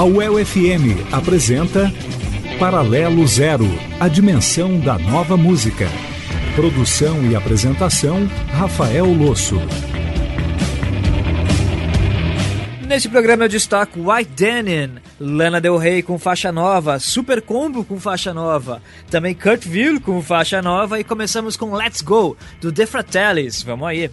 A UEL FM apresenta Paralelo Zero, a dimensão da nova música. Produção e apresentação, Rafael Losso. Neste programa eu destaco White Denim, Lana Del Rey com faixa nova, Super Combo com faixa nova, também Kurt Ville com faixa nova e começamos com Let's Go, do The Fratellis. Vamos aí.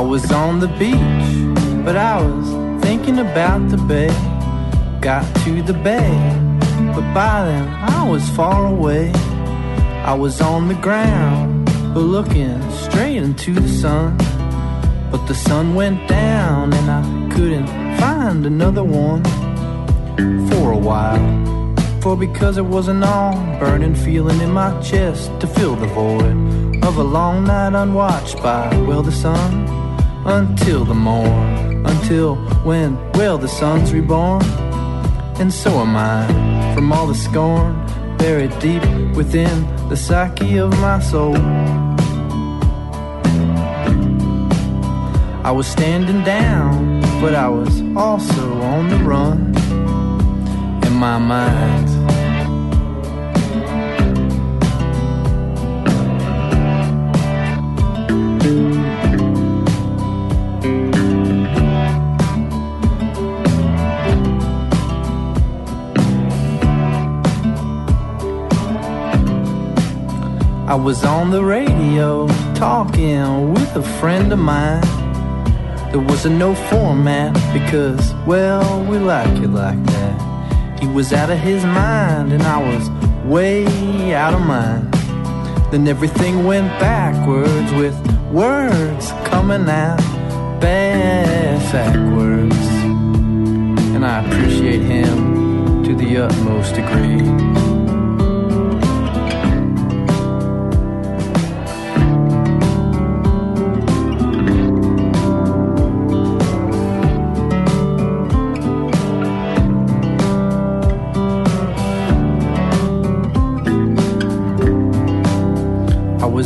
I was on the beach, but I was thinking about the bay. Got to the bay, but by then I was far away. I was on the ground, but looking straight into the sun. But the sun went down, and I couldn't find another one for a while. For because it was an all burning feeling in my chest to fill the void of a long night unwatched by, well, the sun until the morn. Until when, well, the sun's reborn. And so am I from all the scorn buried deep within the psyche of my soul. I was standing down, but I was also on the run in my mind. I was on the radio talking with a friend of mine. There was a no format because, well, we like it like that. He was out of his mind and I was way out of mine. Then everything went backwards with words coming out backwards. And I appreciate him to the utmost degree.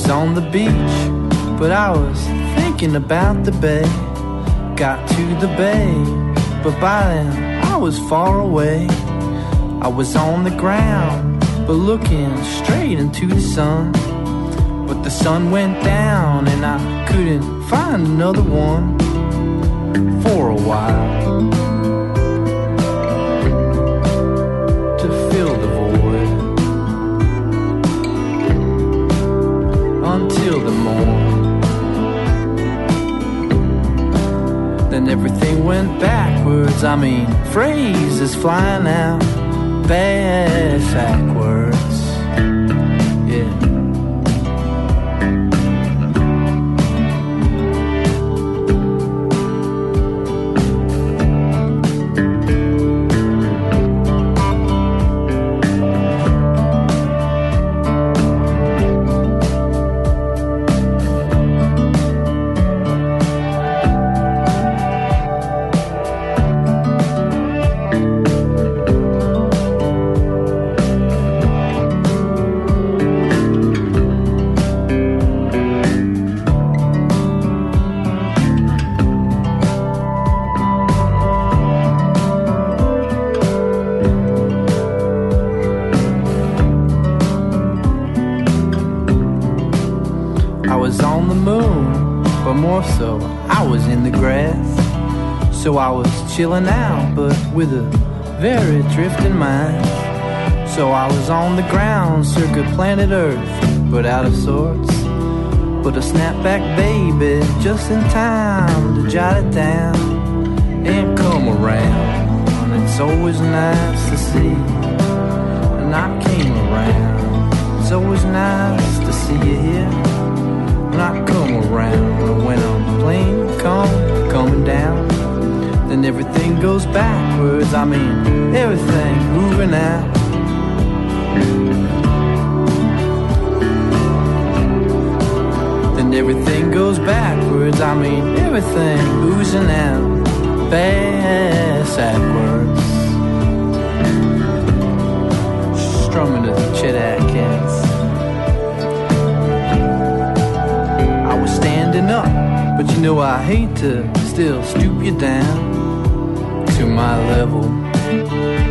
Was on the beach, but I was thinking about the bay. Got to the bay, but by then I was far away. I was on the ground, but looking straight into the sun. But the sun went down, and I couldn't find another one for a while. phrase is flying out bad. Chilling out, but with a very drifting mind. So I was on the ground, circa planet Earth, but out of sorts. But a snapback baby just in time to jot it down and come around. It's always nice to see. And I came around. It's always nice to see you here. And I come around when I'm plane come coming down then everything goes backwards. I mean, everything moving out. Then everything goes backwards. I mean, everything oozing out. Backwards. Strumming to Chet Atkins. I was standing up, but you know I hate to still stoop you down my level.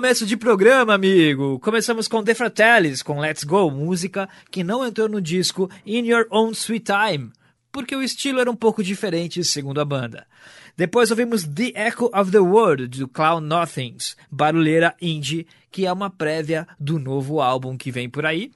Começo de programa, amigo! Começamos com The Fratellis, com Let's Go, música que não entrou no disco In Your Own Sweet Time, porque o estilo era um pouco diferente, segundo a banda. Depois ouvimos The Echo of the World, do Clown Nothings, barulheira indie, que é uma prévia do novo álbum que vem por aí.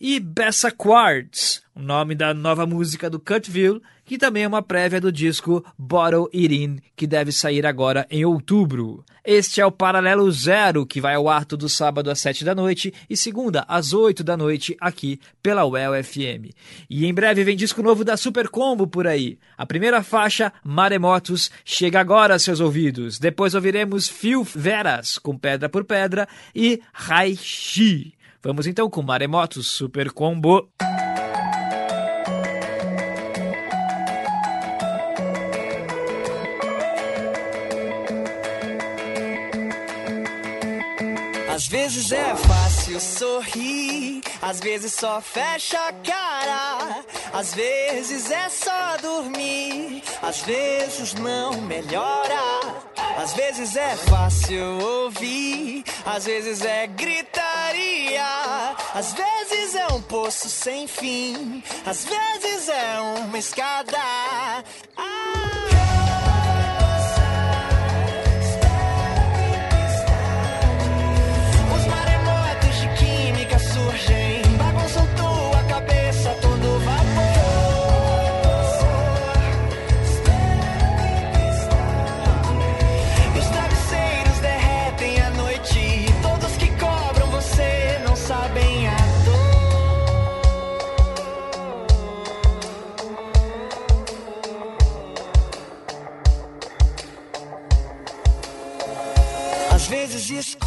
E Bessa Quartz, o nome da nova música do Cutville, que também é uma prévia do disco Bottle It In, que deve sair agora em outubro. Este é o Paralelo Zero, que vai ao ar todo sábado às 7 da noite e segunda às 8 da noite aqui pela UEL FM. E em breve vem disco novo da Super Combo por aí. A primeira faixa, Maremotos, chega agora aos seus ouvidos. Depois ouviremos Phil Veras, com Pedra por Pedra, e Raishi. Vamos então com Maremotos Super Combo. Às vezes é fácil sorrir, às vezes só fecha a cara, às vezes é só dormir, às vezes não melhora. Às vezes é fácil ouvir, às vezes é gritaria, às vezes é um poço sem fim, às vezes é uma escada.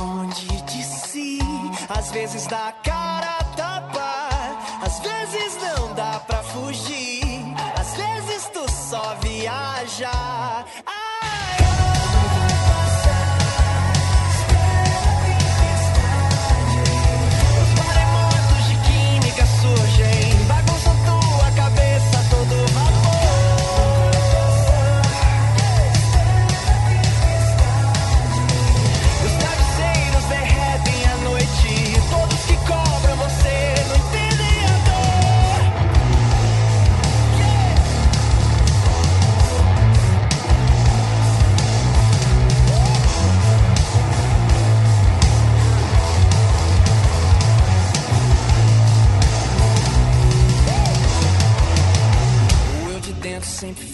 Esconde de si, às vezes dá cara a tapa, às vezes não dá pra fugir, às vezes tu só viaja.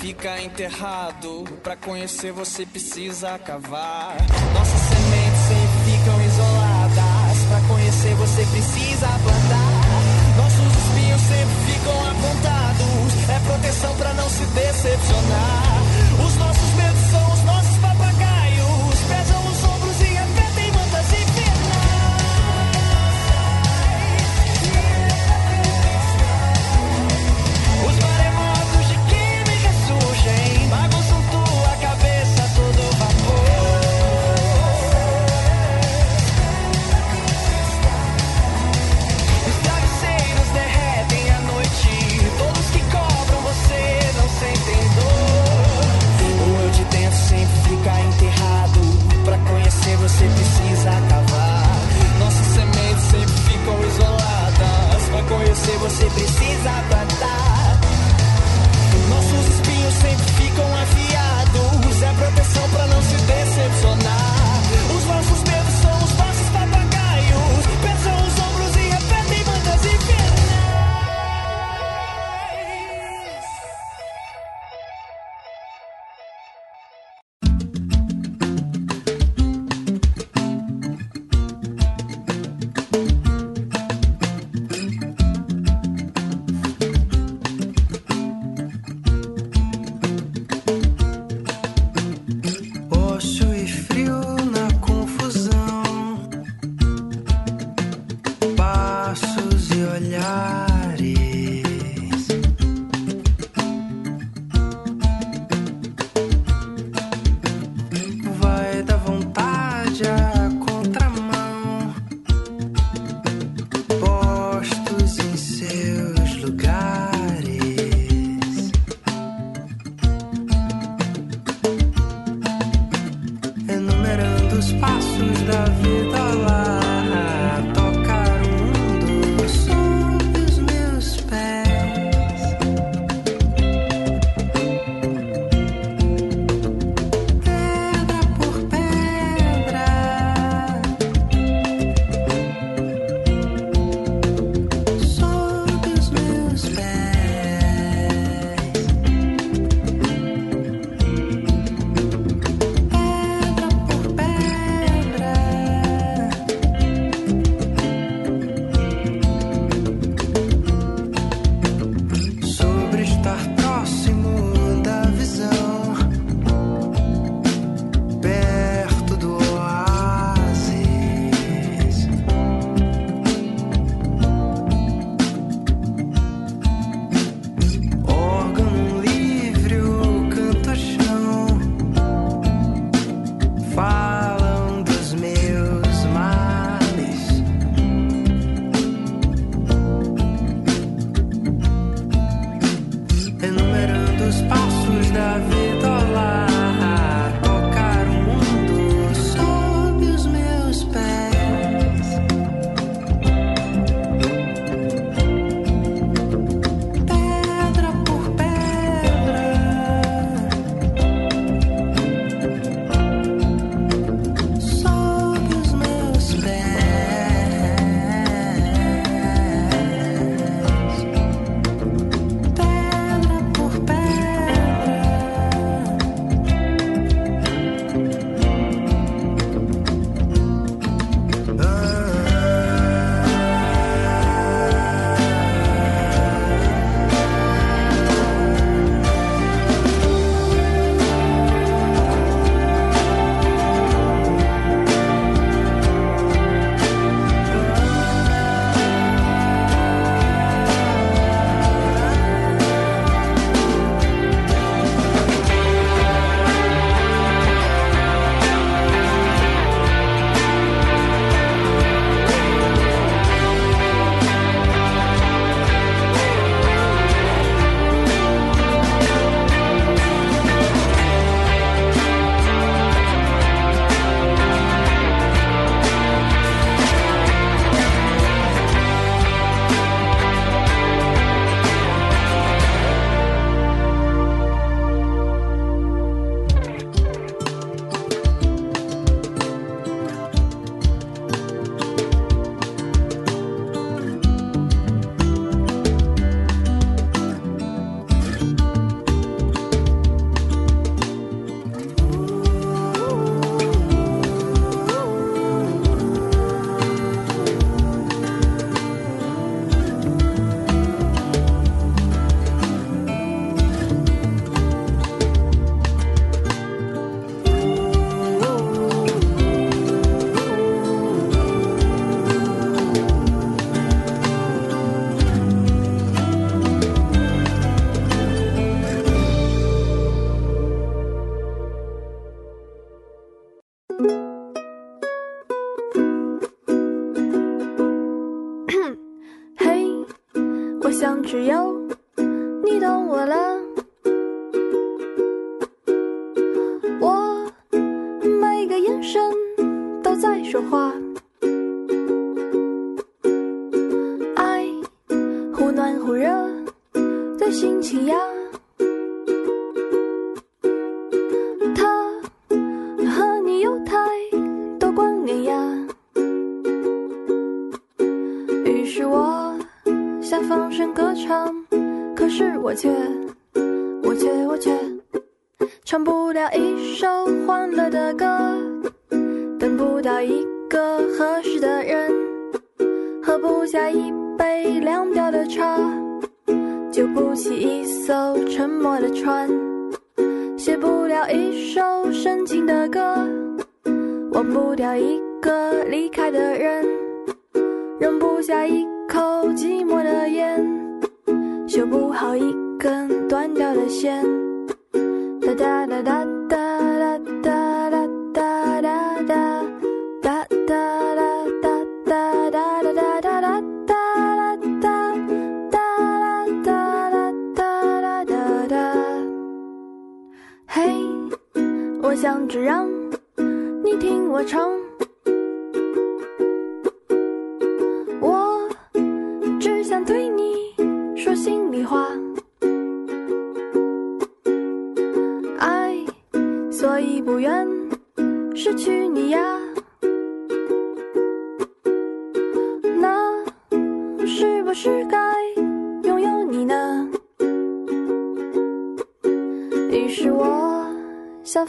Fica enterrado. Pra conhecer você precisa cavar. Nossas sementes sempre ficam isoladas. Pra conhecer você precisa plantar. Nossos espinhos sempre ficam apontados. É proteção pra não se decepcionar. Os nossos conhecer você precisa plantar. Nossos espinhos sempre ficam afiados. É proteção pra não se decepcionar. 想只有你懂我了。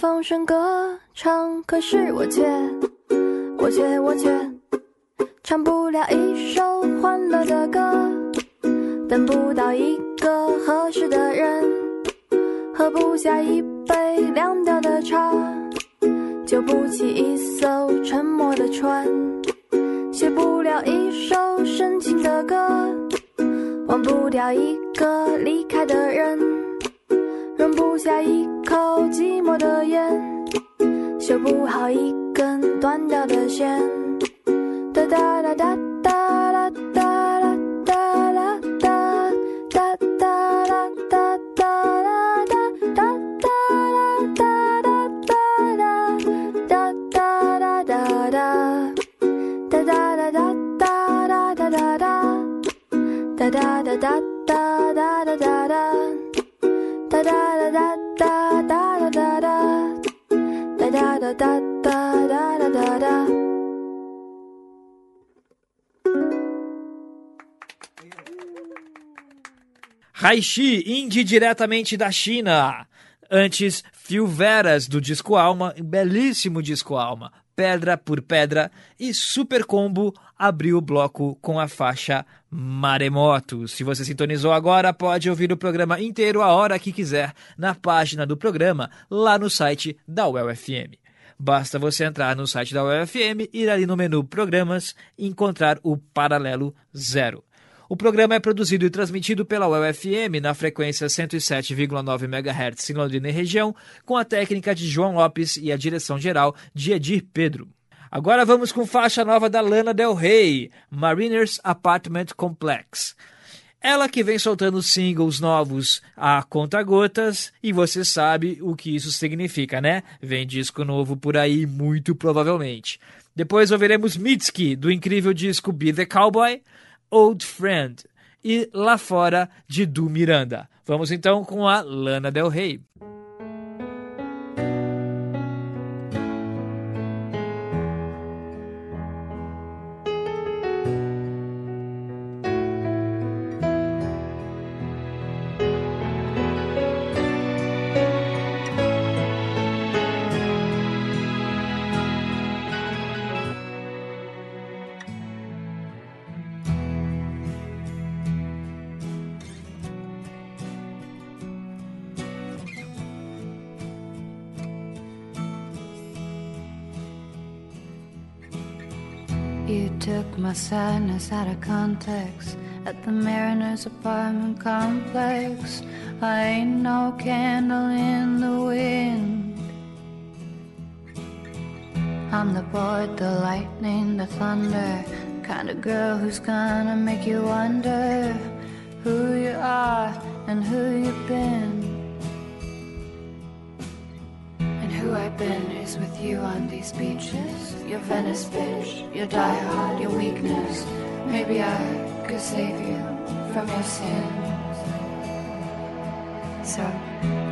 放声歌唱，可是我却，我却，我却唱不了一首欢乐的歌，等不到一个合适的人，喝不下一。杯凉掉的茶，救不起一艘沉没的船，写不了一首深情的歌，忘不掉一个离开的人，不下一口寂寞的烟，修不好一根断掉的弦。哒哒哒哒哒 Raishi, indie diretamente da China. Antes, Phil Veras, do disco Alma, belíssimo disco Alma, Pedra por Pedra. E Super Combo abriu o bloco com a faixa Maremoto. Se você sintonizou agora, pode ouvir o programa inteiro a hora que quiser na página do programa lá no site da UFM. Basta você entrar no site da UFM, ir ali no menu Programas e encontrar o Paralelo Zero. O programa é produzido e transmitido pela UFM na frequência 107,9 MHz em Londrina e região, com a técnica de João Lopes e a direção geral de Edir Pedro. Agora vamos com faixa nova da Lana Del Rey, Mariners Apartment Complex. Ela que vem soltando singles novos a conta-gotas e você sabe o que isso significa, né? Vem disco novo por aí, muito provavelmente. Depois ouviremos Mitski, do incrível disco Be the Cowboy, Old Friend e Lá Fora, de Du Miranda. Vamos então com a Lana Del Rey. Out of context at the Mariner's apartment complex. I ain't no candle in the wind. I'm the board, the lightning, the thunder. Kind of girl who's gonna make you wonder who you are and who you've been. And who I've been is with you on these beaches. Your Venice bitch, your diehard, your weakness. Maybe I could save you from your sins. So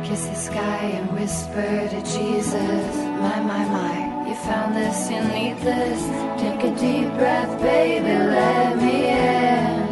kiss the sky and whisper to Jesus, my, my, my. You found this, you need this. Take a deep breath, baby, let me in.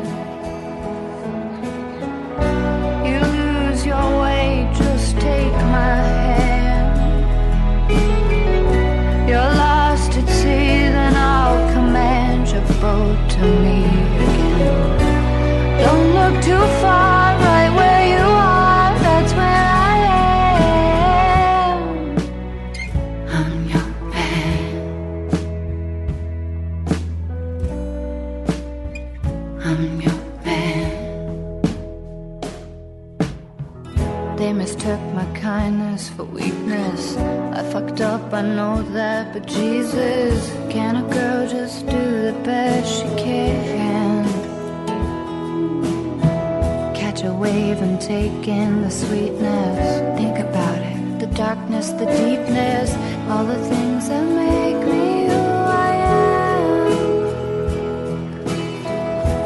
I know that, but Jesus, can a girl just do the best she can? Catch a wave and take in the sweetness. Think about it the darkness, the deepness, all the things that make me who I am.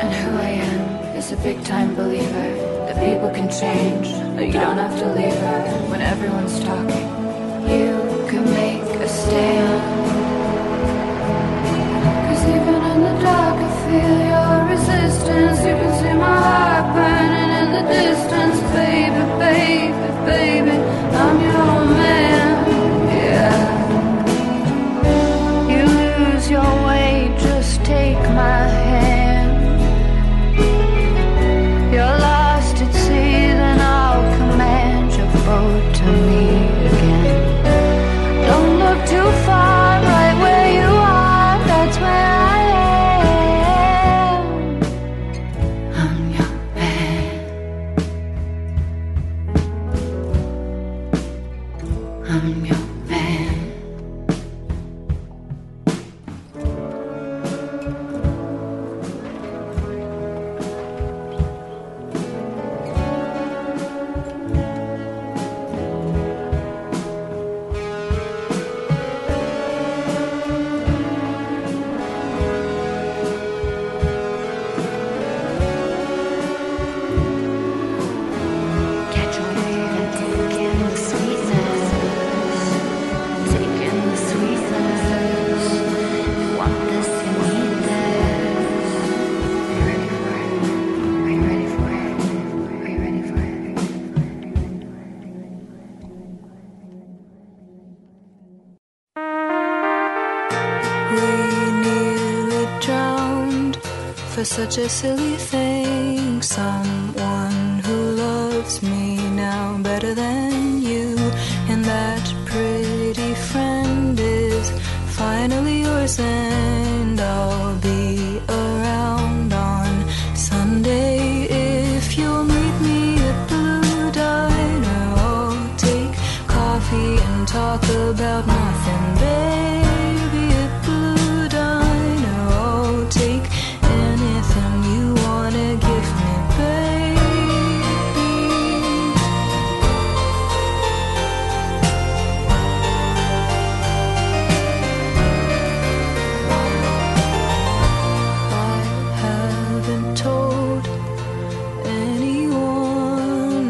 And who I am is a big time believer that people can change, that you don't have to leave her when everyone's talking. You stale such a silly thing. Someone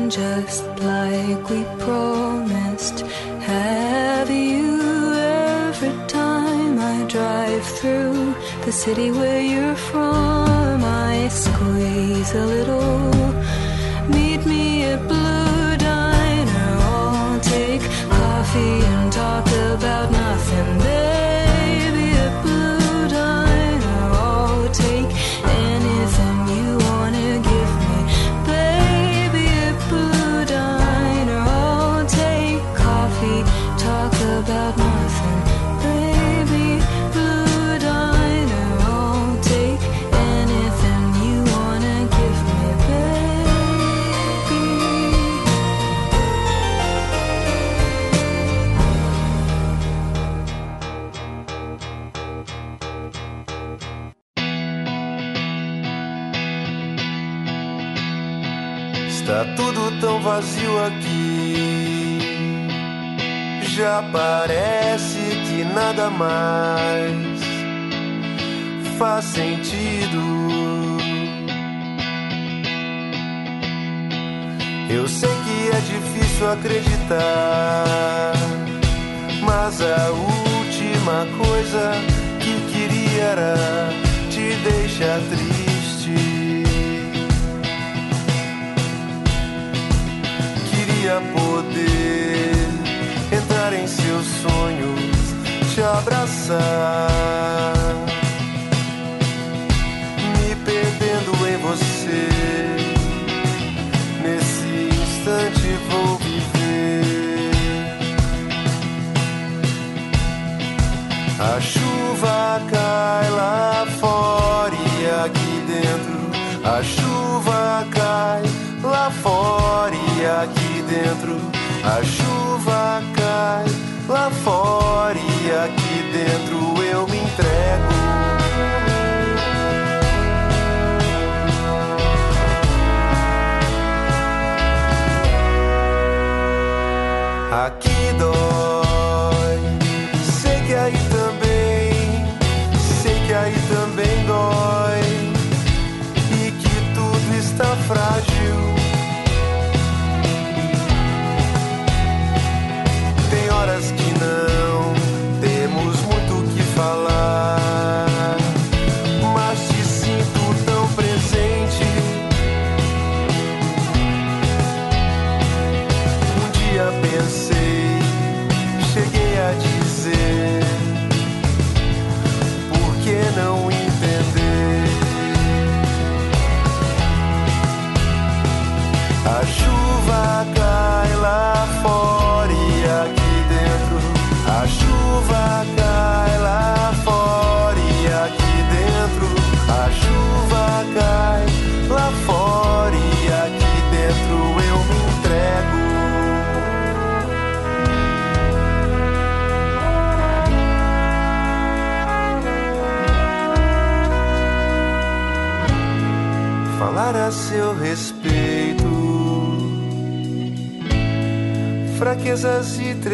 just like we promised. Have you every time I drive through the city where you're from? I squeeze a little. Meet me at Blue Diner. I'll take coffee and talk about nothing, vazio aqui. Já parece que nada mais faz sentido. Eu sei que é difícil acreditar, mas a última coisa que queria era te deixar triste. Queria poder entrar em seus sonhos, te abraçar, me perdendo em você. Nesse instante vou viver. A chuva cai lá A chuva cai lá fora e aqui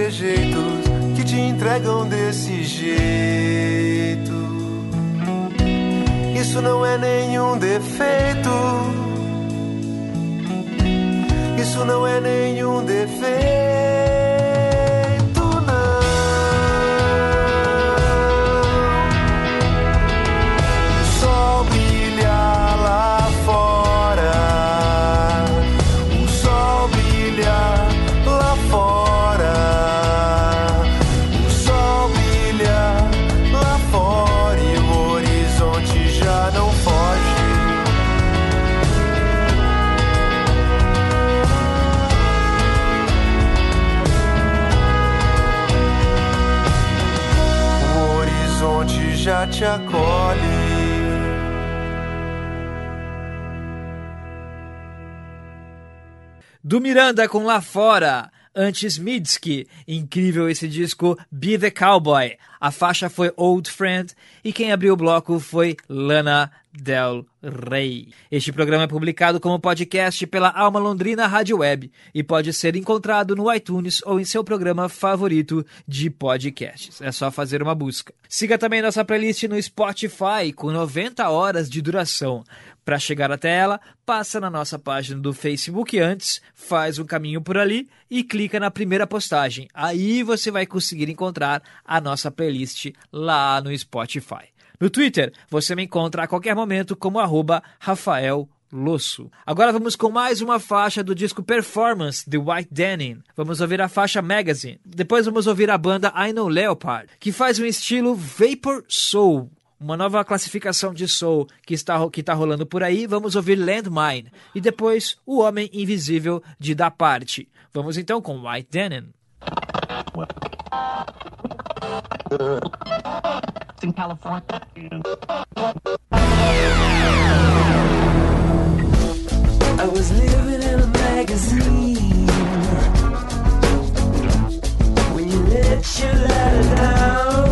trejeitos que te entregam desse jeito. Isso não é nenhum defeito. Isso não é nenhum defeito, Do Miranda com Lá Fora, antes Midsky. Incrível esse disco Be the Cowboy. A faixa foi Old Friend e quem abriu o bloco foi Lana Del Rey. Este programa é publicado como podcast pela Alma Londrina Rádio Web e pode ser encontrado no iTunes ou em seu programa favorito de podcasts. É só fazer uma busca. Siga também nossa playlist no Spotify com 90 horas de duração. Para chegar até ela, passa na nossa página do Facebook antes, faz um caminho por ali e clica na primeira postagem. Aí você vai conseguir encontrar a nossa playlist lá no Spotify. No Twitter, você me encontra a qualquer momento como arroba Rafael Losso. Agora vamos com mais uma faixa do disco Performance, The White Denim. Vamos ouvir a faixa Magazine. Depois vamos ouvir a banda I Know Leopard, que faz um estilo Vapor Soul. Uma nova classificação de soul que está, que está rolando por aí. Vamos ouvir Landmine. E depois O Homem Invisível de Da Parte. Vamos então com White Denim. in California. I was living in a magazine when you let your ladder down,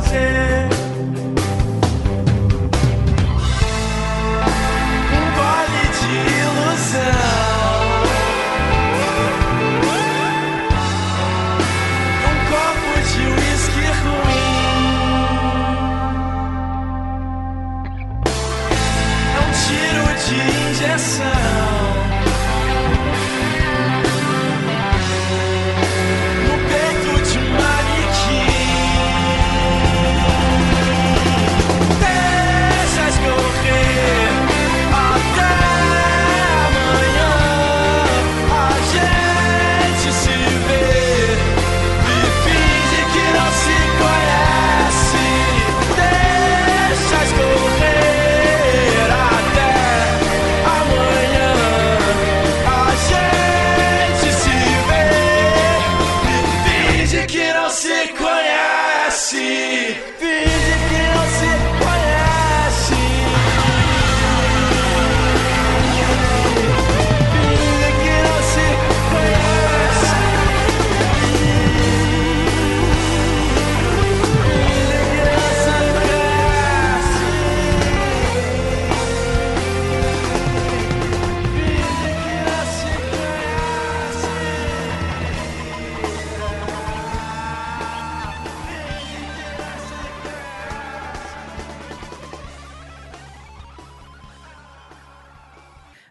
hacer.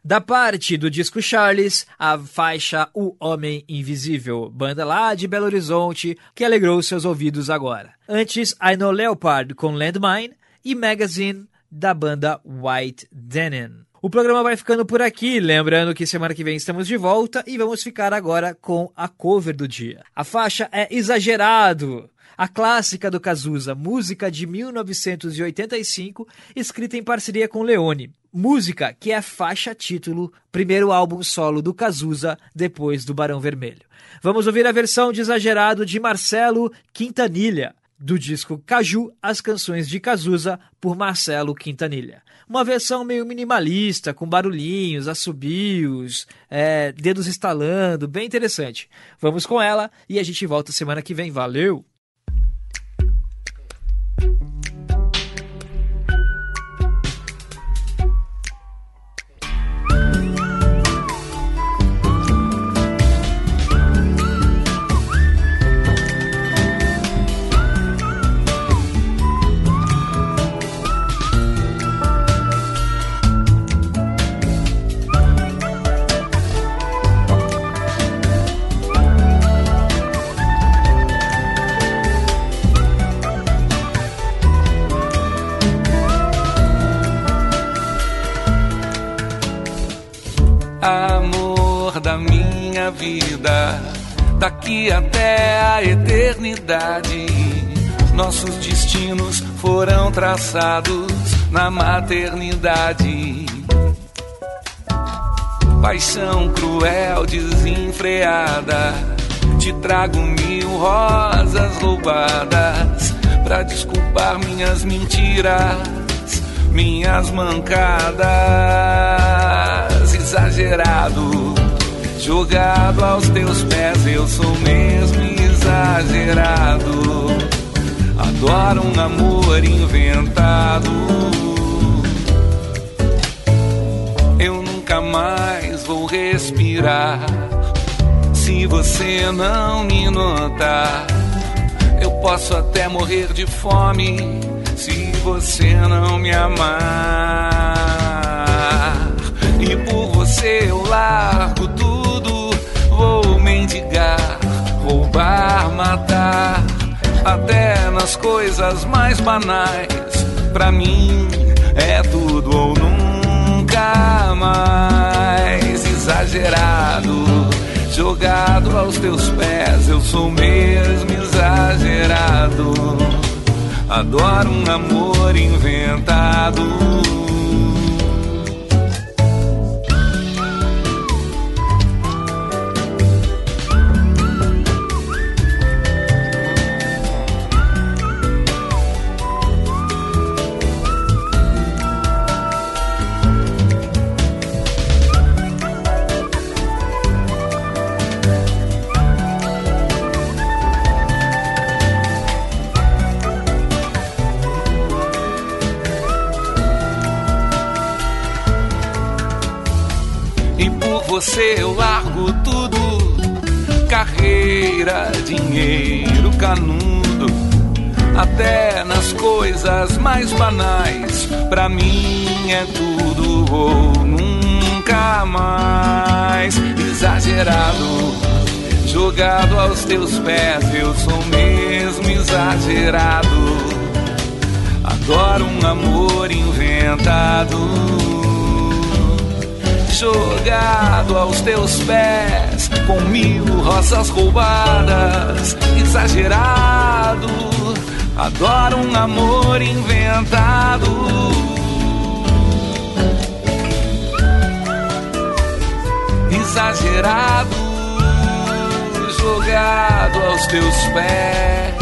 Da parte do disco Charles, a faixa O Homem Invisível, banda lá de Belo Horizonte, que alegrou seus ouvidos agora. Antes, I Know Leopard com Landmine e Magazine da banda White Denim. O programa vai ficando por aqui, lembrando que semana que vem estamos de volta e vamos ficar agora com a cover do dia. A faixa é Exagerado, a clássica do Cazuza, música de 1985, escrita em parceria com Leone. Música que é faixa título, primeiro álbum solo do Cazuza depois do Barão Vermelho. Vamos ouvir a versão de Exagerado de Marcelo Quintanilha, do disco Caju, as canções de Cazuza, por Marcelo Quintanilha. Uma versão meio minimalista, com barulhinhos, assobios, é, dedos estalando, bem interessante. Vamos com ela e a gente volta semana que vem. Valeu! Mm-hmm. Daqui até a eternidade. Nossos destinos foram traçados na maternidade. paixão cruel, desenfreada. Te trago mil rosas roubadas pra desculpar minhas mentiras, minhas mancadas. Exagerado, jogado aos teus pés, eu sou mesmo exagerado. Adoro um amor inventado. Eu nunca mais vou respirar se você não me notar. Eu posso até morrer de fome se você não me amar. E por você eu largo tudo, roubar, matar, até nas coisas mais banais. Pra mim é tudo ou nunca mais exagerado jogado aos teus pés. Eu sou mesmo exagerado. Adoro um amor inventado. Você eu largo tudo: carreira, dinheiro, canudo. Até nas coisas mais banais, pra mim é tudo ou nunca mais. Exagerado, jogado aos teus pés, eu sou mesmo exagerado. Adoro um amor inventado jogado aos teus pés com mil rosas roubadas, exagerado. Adoro um amor inventado. Exagerado, jogado aos teus pés.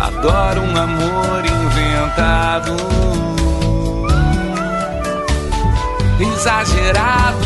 Adoro um amor inventado exagerado.